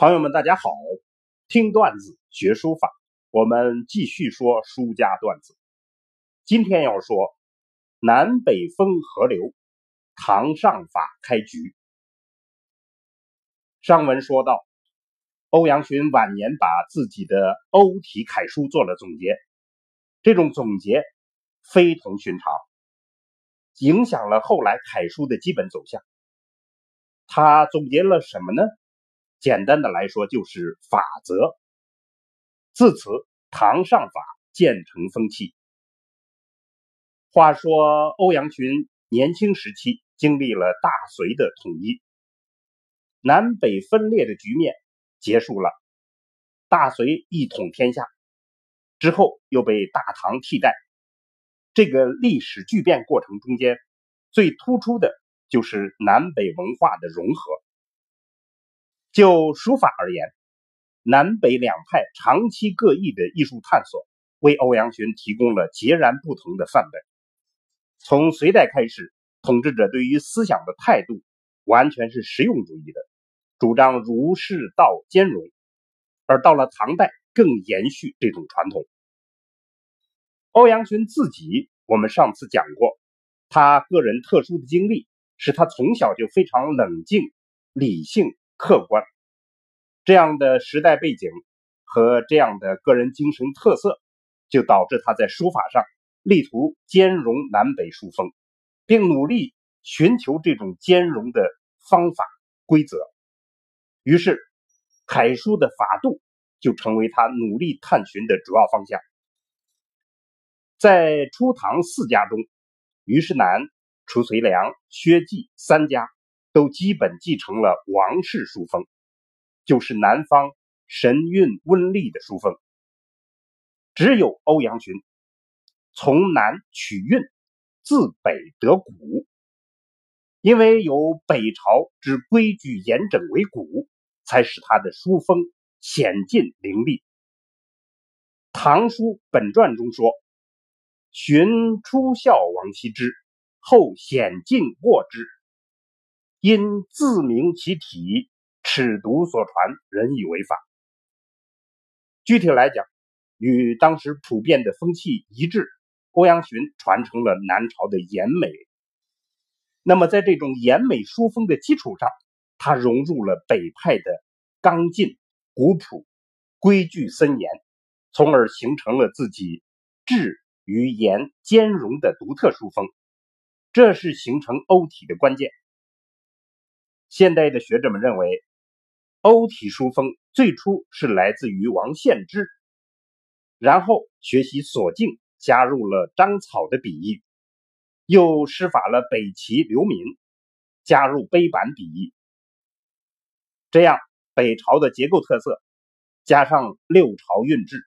朋友们，大家好！听段子学书法，我们继续说书家段子。今天要说南北风合流，唐上法开局。上文说到，欧阳询晚年把自己的欧体楷书做了总结，这种总结非同寻常，影响了后来楷书的基本走向。他总结了什么呢？简单的来说，就是法则。自此，唐上法渐成风气。话说，欧阳询年轻时期经历了大隋的统一，南北分裂的局面结束了，大隋一统天下之后，又被大唐替代。这个历史巨变过程中间，最突出的就是南北文化的融合。就书法而言，南北两派长期各异的艺术探索，为欧阳询提供了截然不同的范本。从隋代开始，统治者对于思想的态度完全是实用主义的，主张儒释道兼容；而到了唐代，更延续这种传统。欧阳询自己，我们上次讲过，他个人特殊的经历，使他从小就非常冷静、理性。客观这样的时代背景和这样的个人精神特色，就导致他在书法上力图兼容南北书风，并努力寻求这种兼容的方法规则。于是，楷书的法度就成为他努力探寻的主要方向。在初唐四家中，虞世南、褚遂良、薛稷三家。都基本继承了王氏书风，就是南方神韵温丽的书风。只有欧阳询从南取韵，自北得古，因为有北朝之规矩严整为骨，才使他的书风险峻凌厉。《唐书本传》中说：“荀初效王羲之，后险进过之。”因自明其体，尺牍所传，人以为法。具体来讲，与当时普遍的风气一致，欧阳询传承了南朝的颜美。那么，在这种颜美书风的基础上，他融入了北派的刚劲、古朴、规矩森严，从而形成了自己质与严兼容的独特书风。这是形成欧体的关键。现代的学者们认为，欧体书风最初是来自于王献之，然后学习索敬，加入了章草的笔意，又师法了北齐刘旻，加入碑版笔意。这样，北朝的结构特色加上六朝韵致，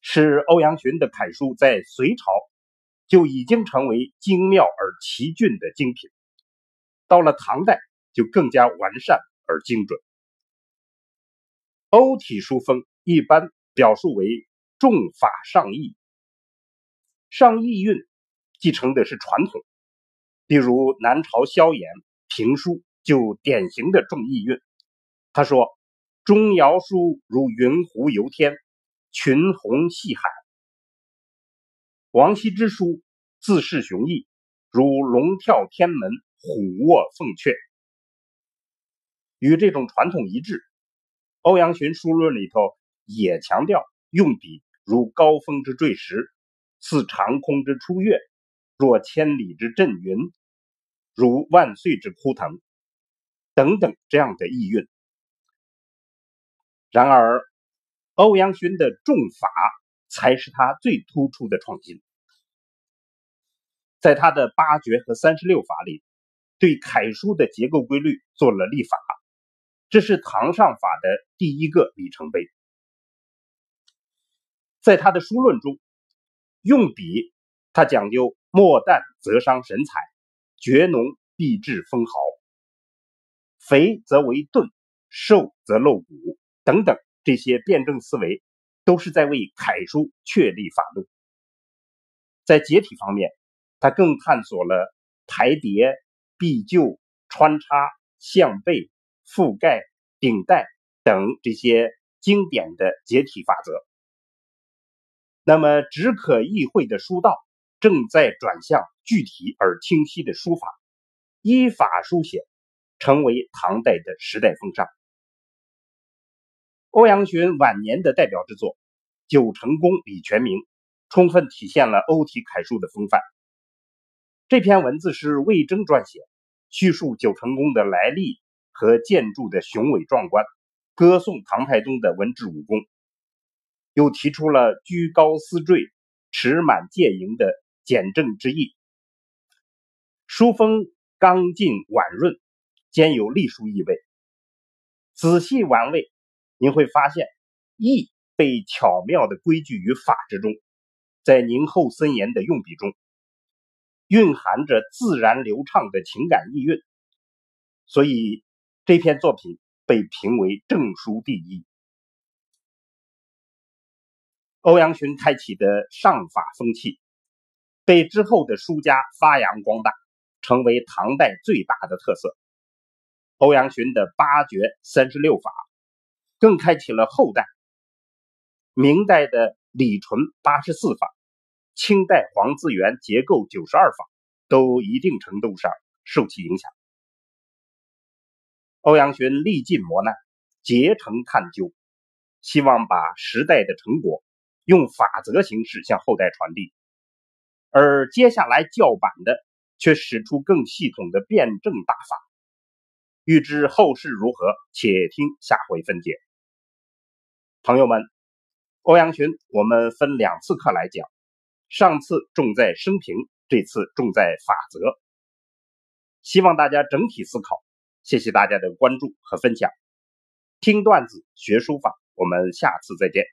使欧阳询的楷书在隋朝就已经成为精妙而奇峻的精品。到了唐代，就更加完善而精准。欧体书风一般表述为重法上意，上意韵继承的是传统，比如南朝萧衍评书就典型的重意韵。他说：“钟繇书如云湖游天，群鸿戏海；王羲之书自是雄毅，如龙跳天门。”虎卧凤阙，与这种传统一致。欧阳询书论里头也强调用笔如高峰之坠石，似长空之出月，若千里之震云，如万岁之枯藤等等这样的意蕴。然而，欧阳询的重法才是他最突出的创新。在他的八绝和三十六法里。对楷书的结构规律做了立法，这是唐上法的第一个里程碑。在他的书论中，用笔他讲究墨淡则伤神采，绝浓必致分毫，肥则为钝，瘦则露骨等等这些辩证思维，都是在为楷书确立法度。在结体方面，他更探索了排叠。必就、穿插、向背、覆盖、顶戴等这些经典的解体法则。那么，只可意会的书道正在转向具体而清晰的书法，依法书写成为唐代的时代风尚。欧阳询晚年的代表之作《九成宫李全名》，充分体现了欧体楷书的风范。这篇文字是魏征撰写，叙述九成宫的来历和建筑的雄伟壮观，歌颂唐太宗的文治武功。又提出了居高思坠、持满戒盈的简政之意，书风刚劲婉润，兼有隶书意味。仔细玩味，您会发现意被巧妙的规矩于法之中，在凝厚森严的用笔中，蕴含着自然流畅的情感意蕴，所以这篇作品被评为正书第一。欧阳询开启的上法风气，被之后的书家发扬光大，成为唐代最大的特色。欧阳询的八绝三十六法，更开启了后代。明代的李纯八十四法，清代黄自元结构九十二法，都一定程度上受其影响。欧阳询历尽磨难，竭诚探究，希望把时代的成果。用法则形式向后代传递，而接下来叫板的却使出更系统的辩证大法。欲知后事如何，且听下回分解。朋友们，欧阳询我们分两次课来讲，上次重在生平，这次重在法则。希望大家整体思考。谢谢大家的关注和分享。听段子学书法，我们下次再见。